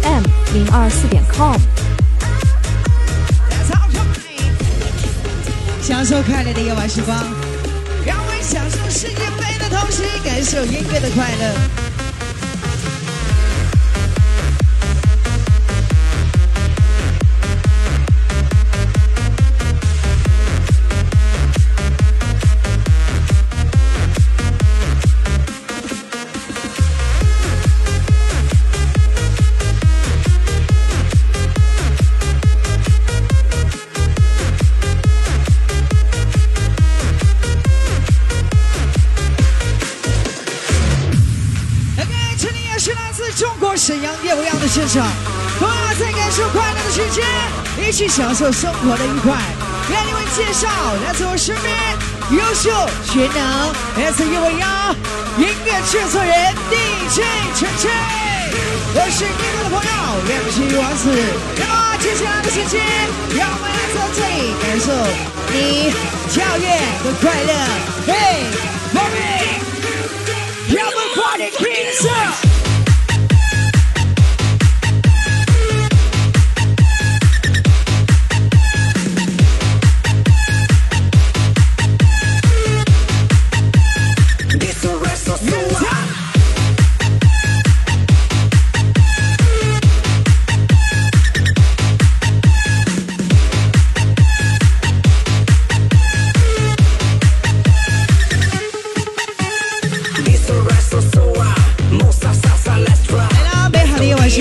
m 零二四点 com，。享受快乐的夜晚时光，去享受生活的愉快。给你们介绍，来自我身边优秀全能来自叶未央音乐制作人。DJ 陈晨，我是你们的朋友。梁启王子。那么接下来的时间，让我们来在这里感受你跳跃的快乐。Hey, Bobby, have a party,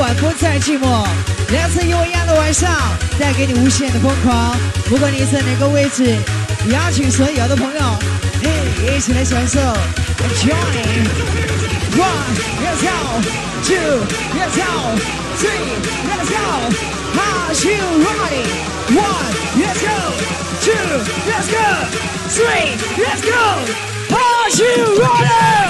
晚不再寂寞。两次一样的晚上，带给你无限的疯狂。不管你在哪个位置，邀请所有的朋友，嘿，一起来享受。Enjoy one, let's go. Two, let's go. Three, let's go. Are you ready? One, let's go. Two, let's go. Three, let's go. Are you ready?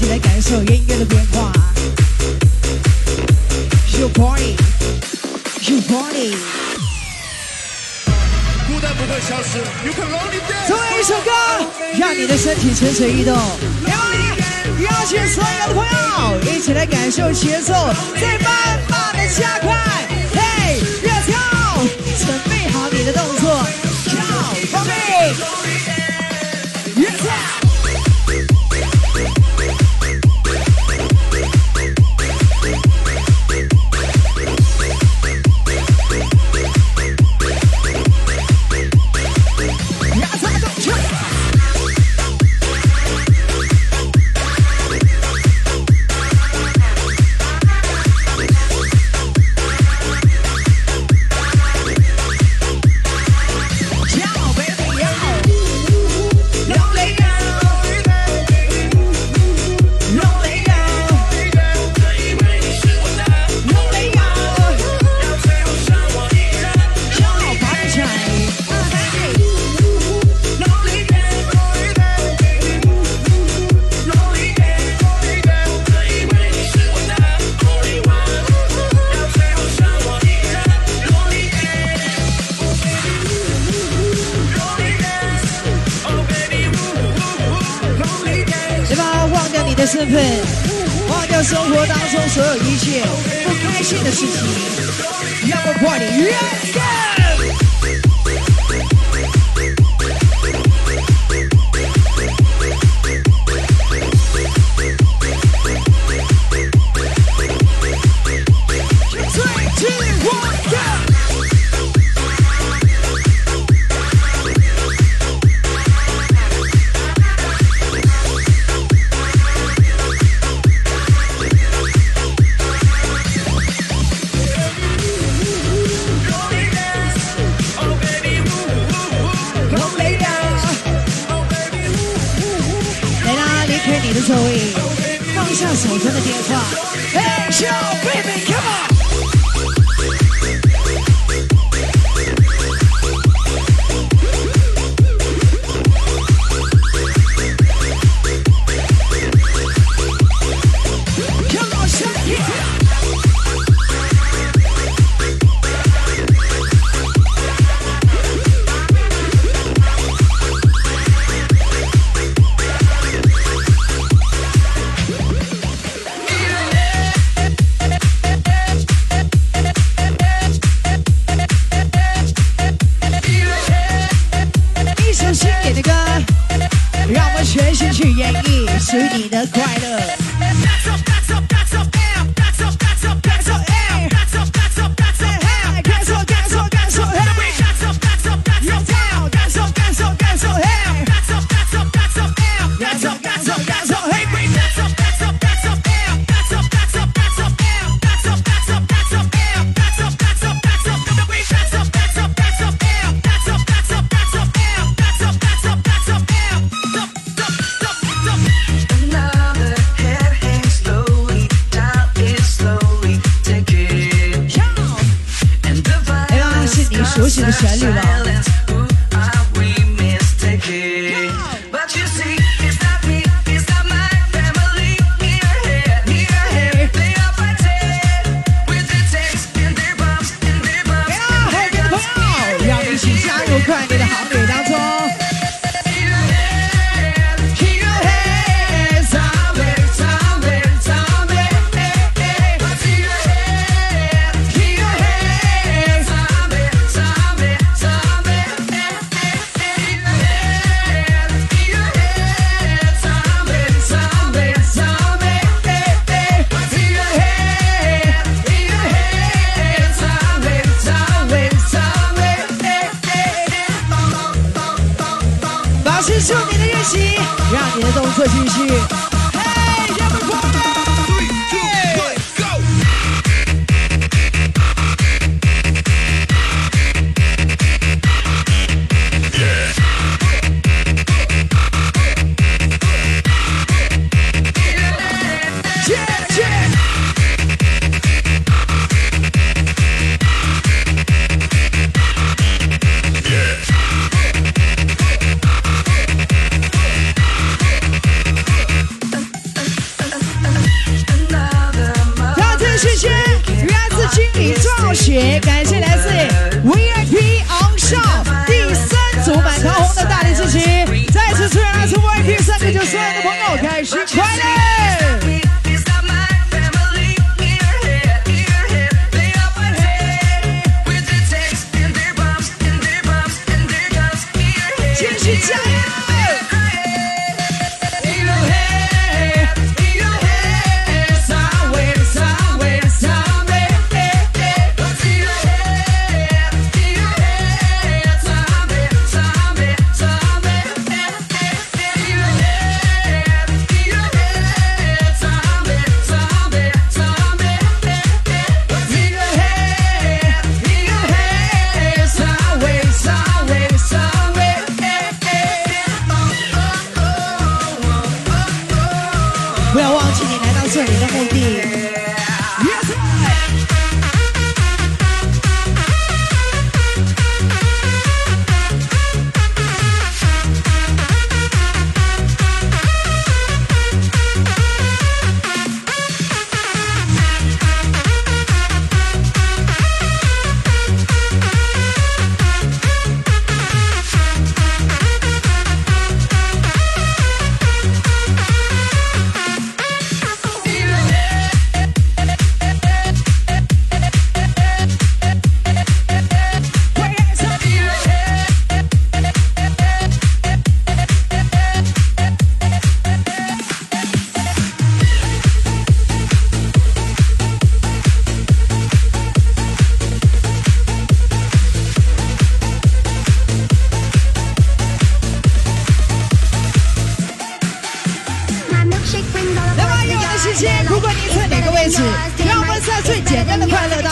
一起来感受音乐的变化。You party, you party。孤单不会消失，You can only dance。一首歌，让你的身体蠢蠢欲动。邀请所有的朋友一起来感受节奏，在慢慢的加快，嘿，热跳，准备好你的动作，跳，放屁。身份，忘掉生活当中所有一切不开心的事情，让我破你。Yeah! 属于你的快乐。别让我们帅一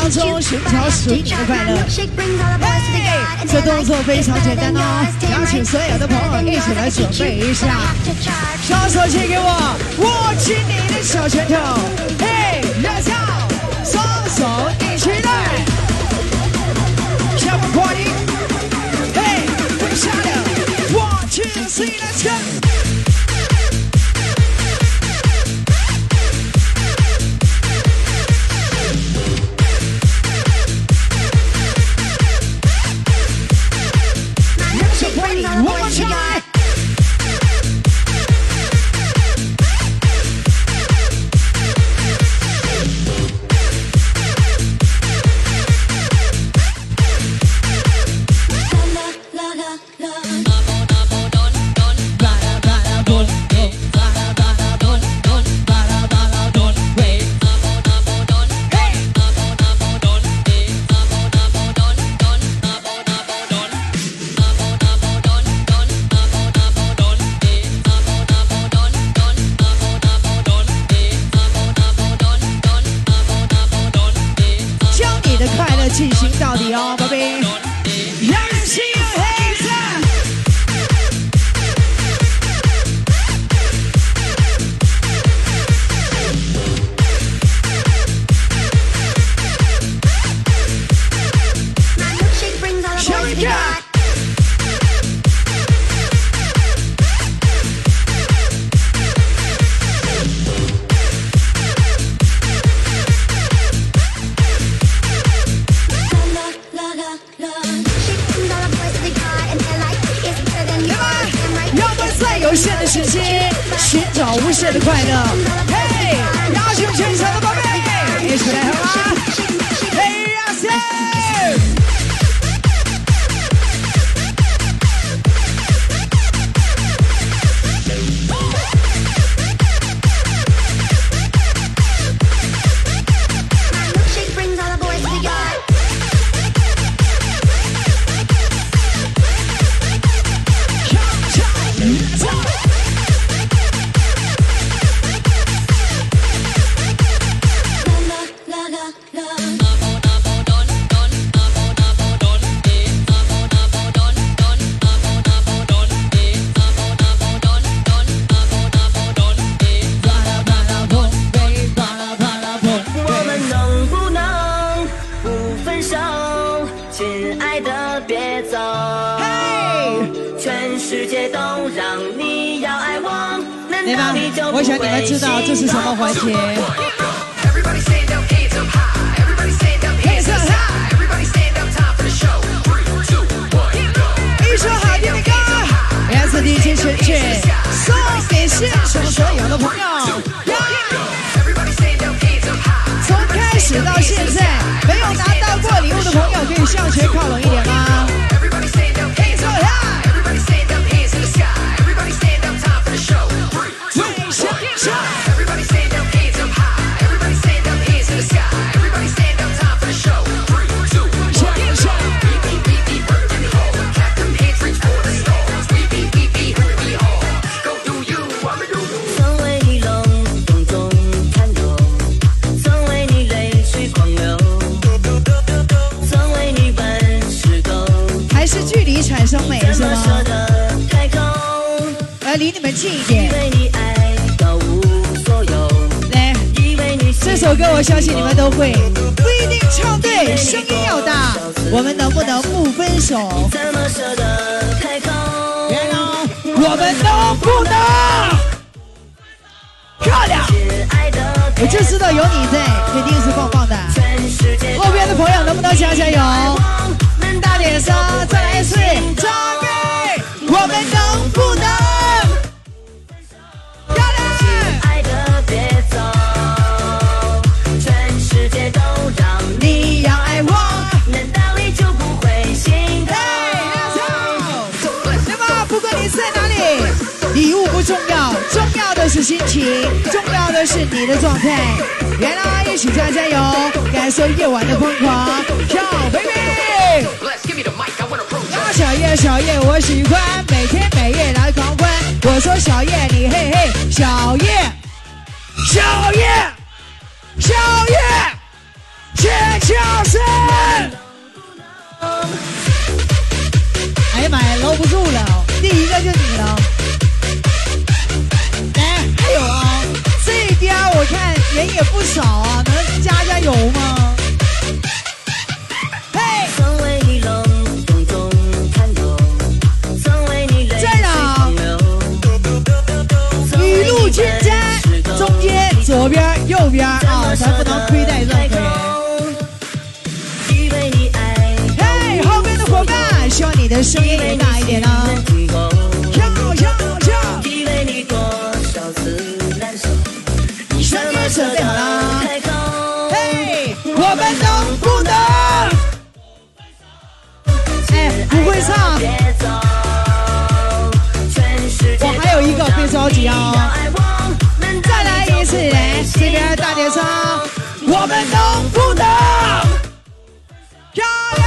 当中寻找属于你的快乐。嘿，这动作非常简单哦，邀请所有的朋友一起来准备一下，双手借给我，握紧你的小拳头，嘿，热跳，双手一起来，下班 party，嘿，回下了，one two three，let's go。对吧？我想你们知道这是什么环节。一首《海天高》，S D J J J，送给现场所有的朋友。从开始到现在，没有拿到过礼物的朋友，可以向前靠拢一点吗？离产生美是怎么舍吗？得开口？来，离你们近一点。首歌我相信你们都会，不一定唱对，声音要大。我们能不能不分手？怎么舍得开口？我们能不能？漂亮！我就知道有你在，肯定是棒棒的。后边的朋友能不能加加油？心情，重要的是你的状态。来啦一起加加油，感受夜晚的疯狂，跳 pro 啊，小叶，小叶，我喜欢每天每夜来狂欢。我说小叶，你嘿嘿，小叶，小叶，小叶，尖叫声！哎呀妈呀，搂不住了，第一个就你了。有啊，这边我看人也不少啊，能加加油吗？嘿。曾为你笼笼中颤抖，曾为你泪水狂流，雨露均沾，中间、左边、右边啊，咱不能亏待任何人。嘿，后面的伙伴，希望你的声音也大一点呢、我们能不能？哎，不会唱，别走，我还有一个别着急啊再来一次，来这边大点声，我们能不能？漂亮！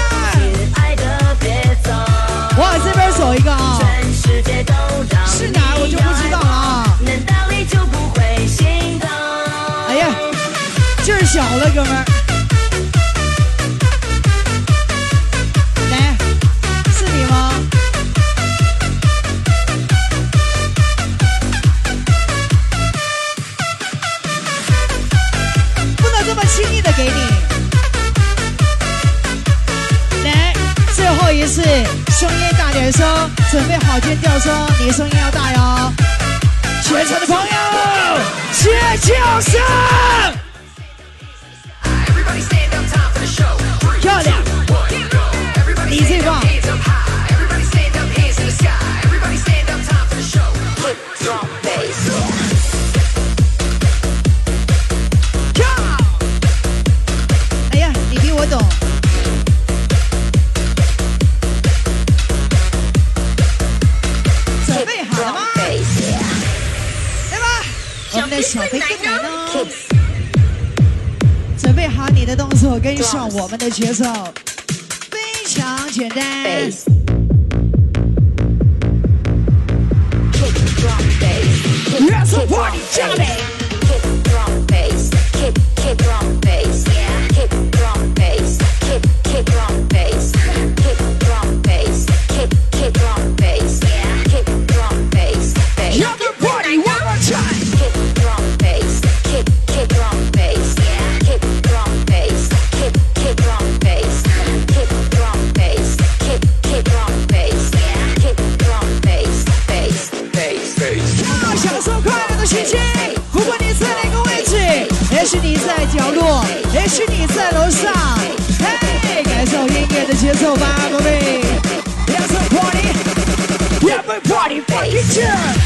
我往这边走一个啊，是哪儿我就不知道了啊。哎呀，劲儿小了，哥们儿。大点声，准备好尖叫声，你声音要大哟。全场的朋友，尖叫声！我们的小飞跟来呢。准备好你的动作，跟上我们的节奏，非常简单。Let's party, Johnny！Everybody, 在楼上，嘿，感受音乐的节奏吧，宝贝。Let's party，everybody fucking jump！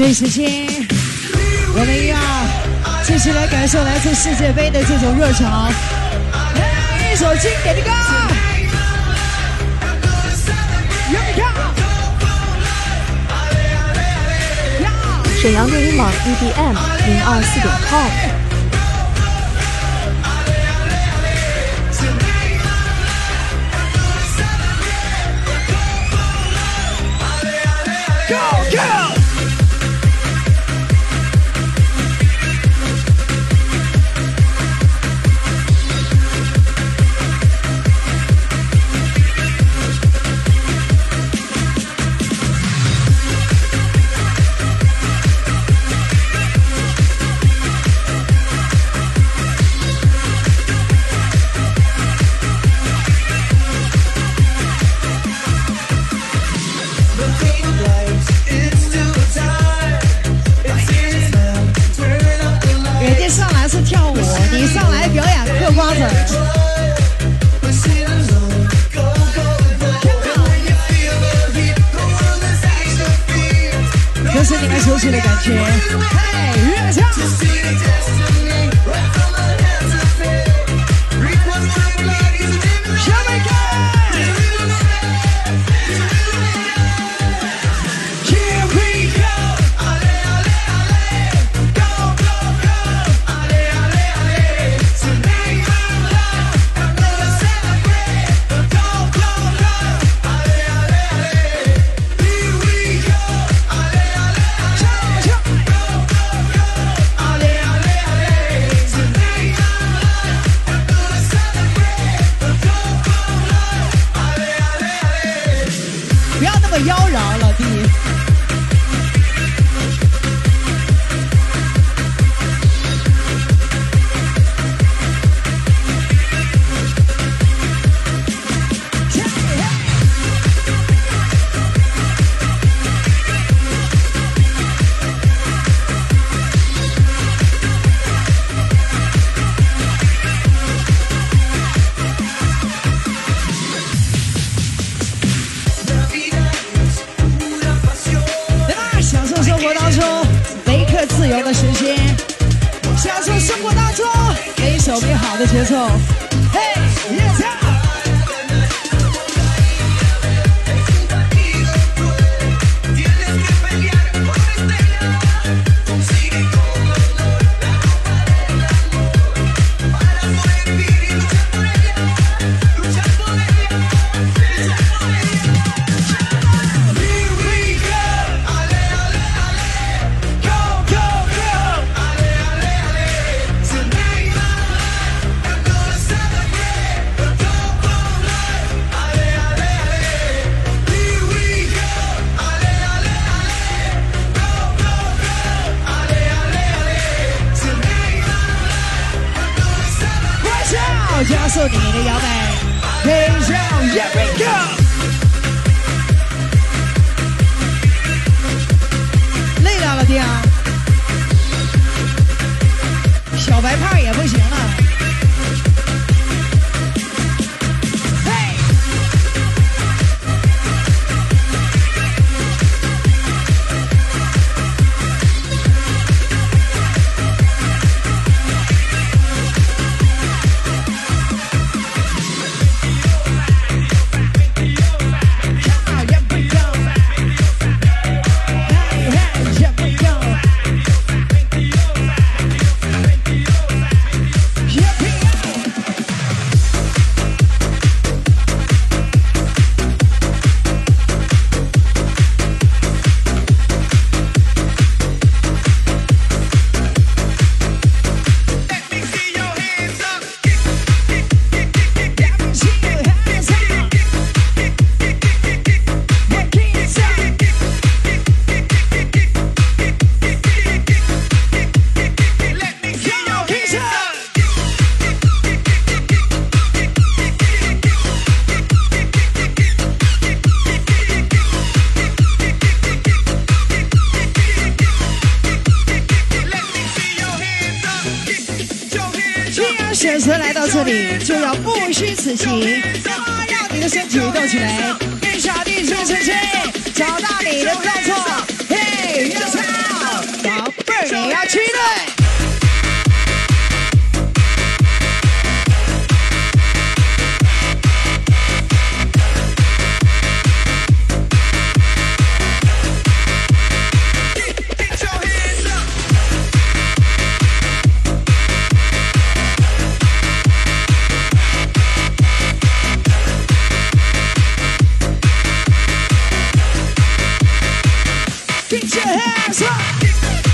所以，石，我们要继续来感受来自世界杯的这种热潮。一首经典的歌。沈阳电音网 EDM 零二四点 com。i'll be 弟的感情 here we go! your hands up.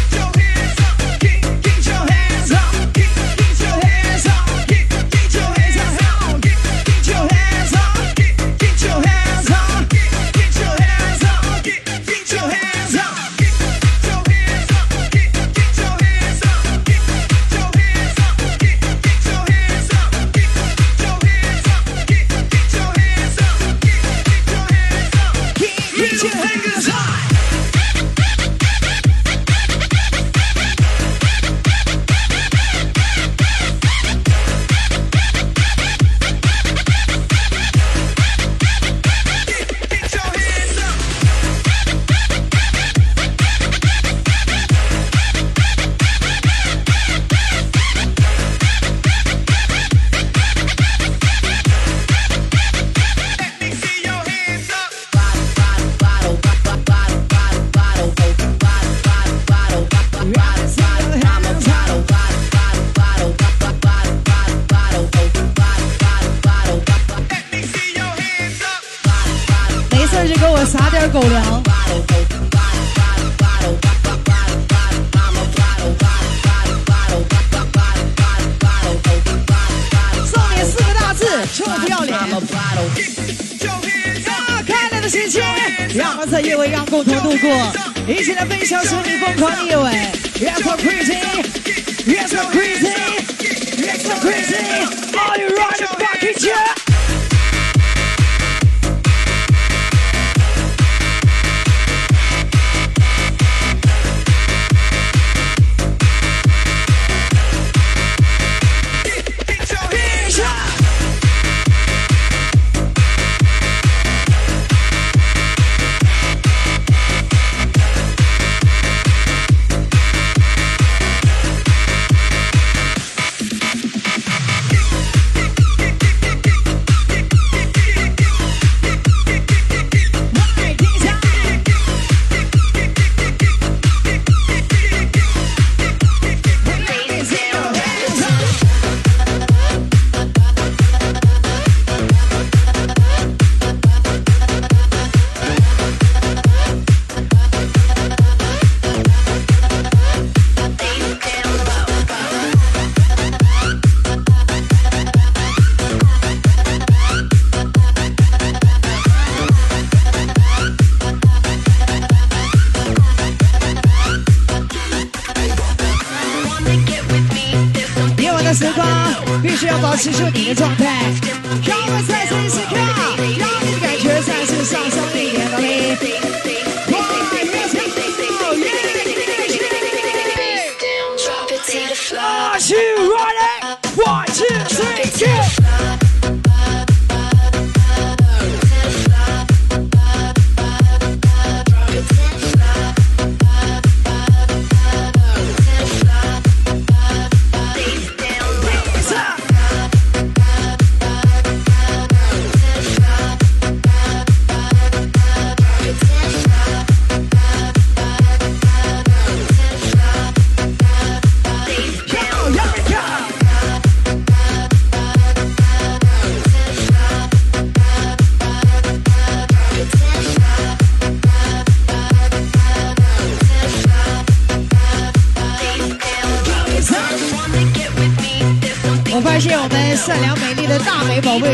的心情，让我们在夜晚让共同度过，一起来分享属于疯狂的夜晚。Yes, I'm crazy. Yes, I'm crazy. Yes, I'm crazy. 感受你的状态，让我们再次一起跳，让你的感觉再次向上。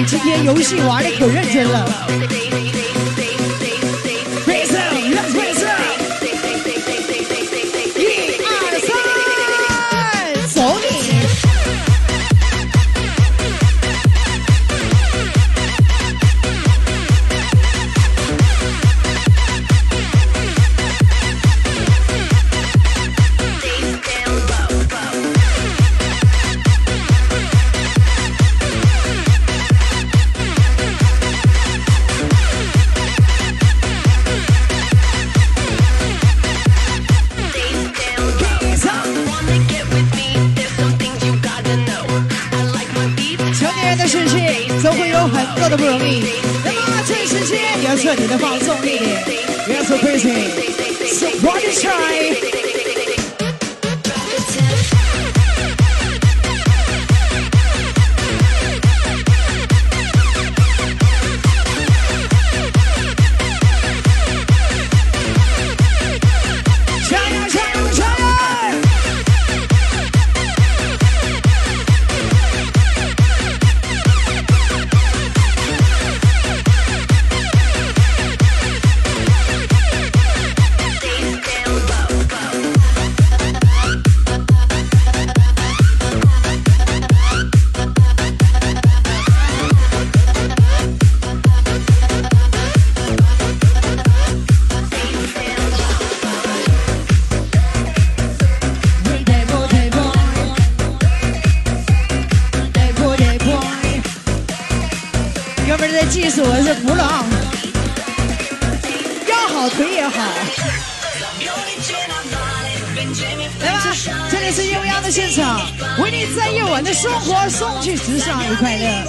今天游戏玩的可认真了。厉好。来吧，这里是悠扬的现场，为你在夜晚的生活送去时尚与快乐。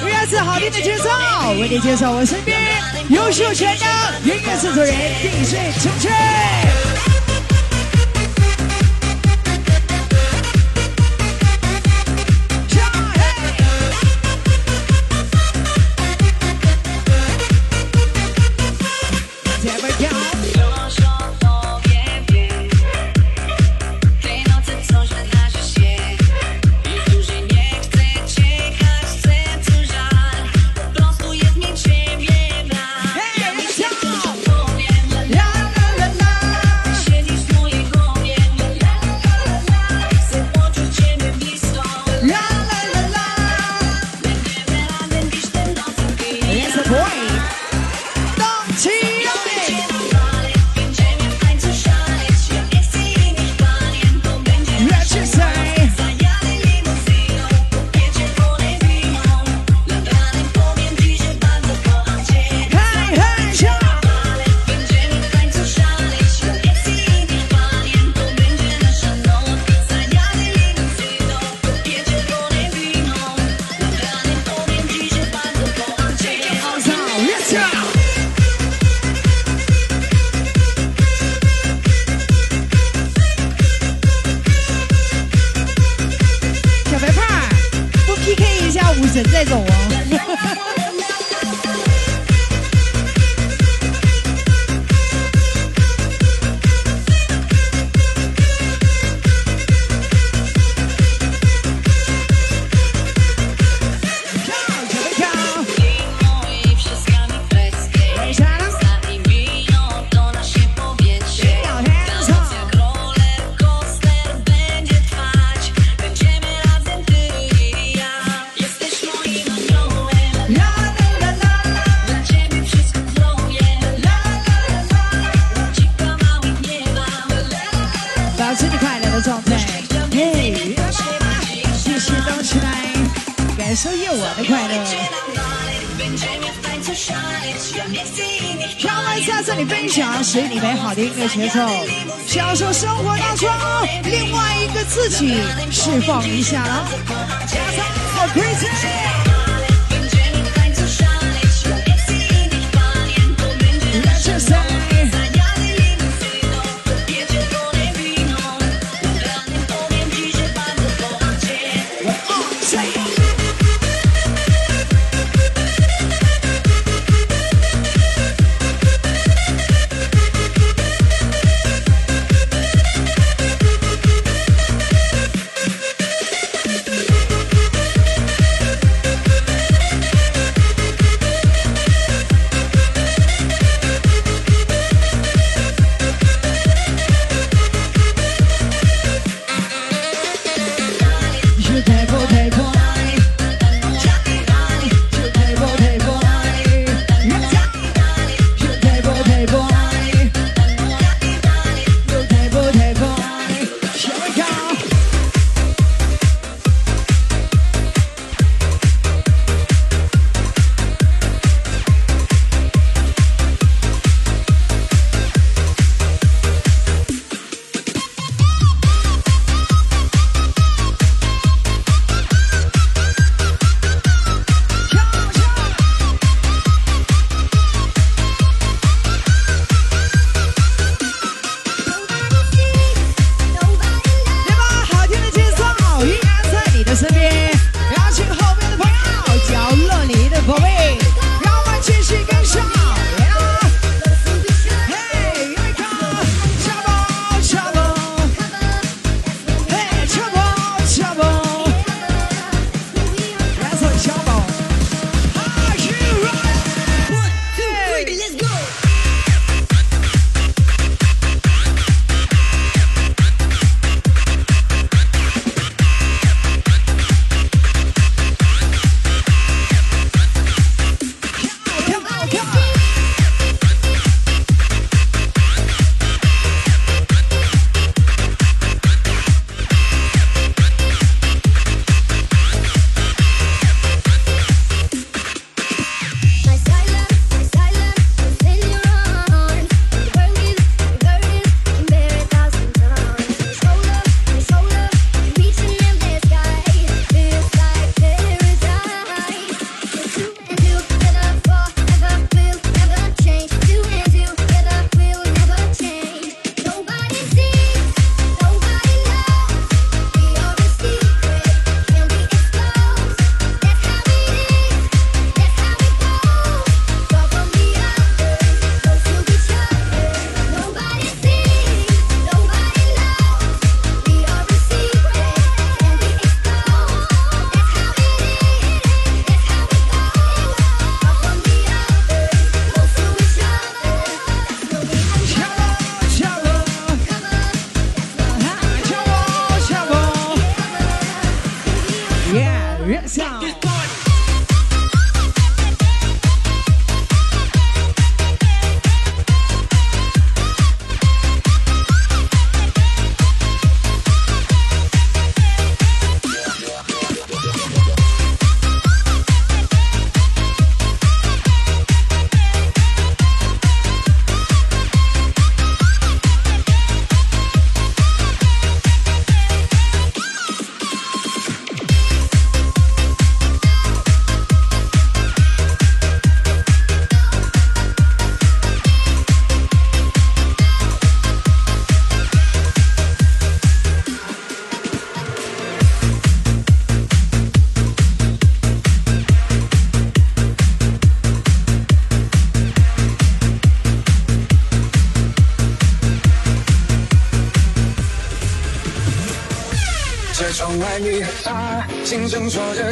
不要是好听的节奏，为你介绍我身边优秀全能音乐制作人，定睡成全。节奏，享受生活当中另外一个自己，释放一下了。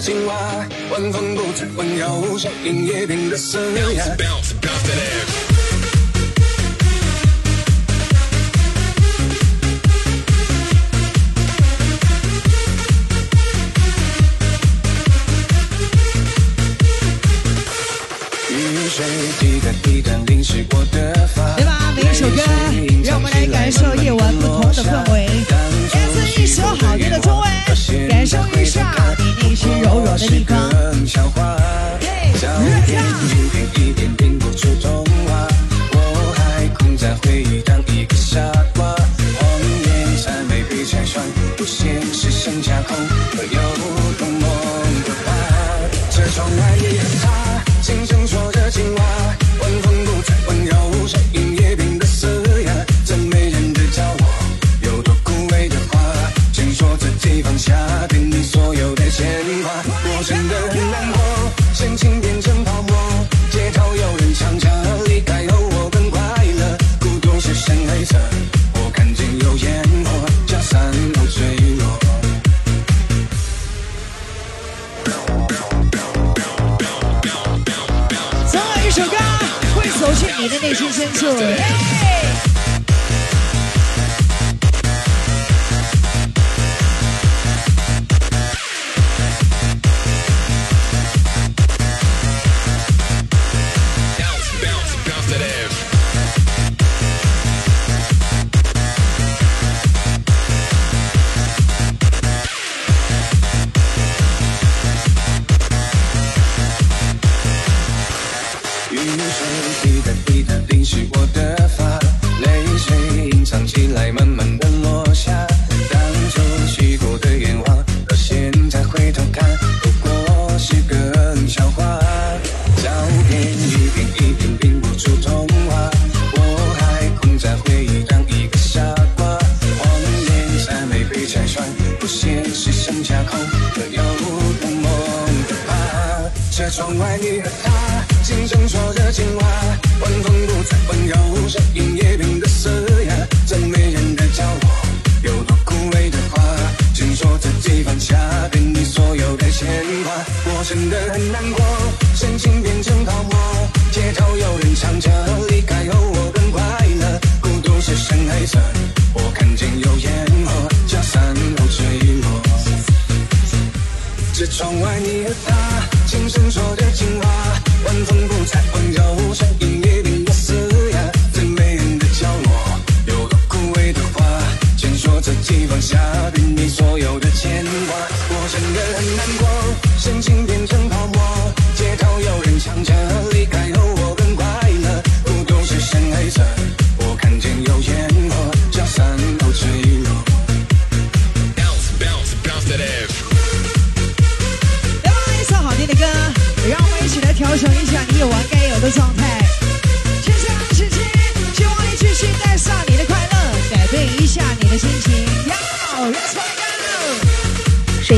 青蛙，晚风不再温柔，声音也变得嘶哑。雨水滴答滴答，淋湿的发。吧，每一首歌，让我们来感受夜晚。You comes.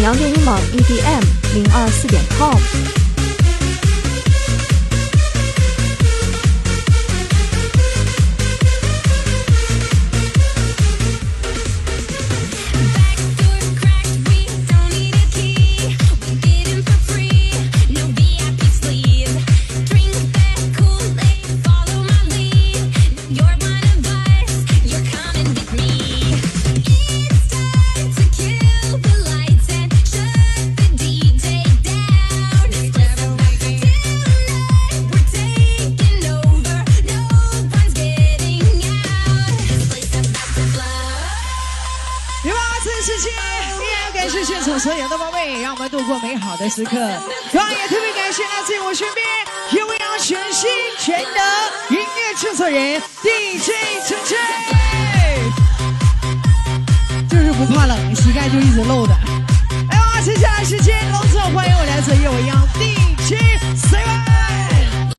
杨电影网 EDM 零二四点 com。的时刻。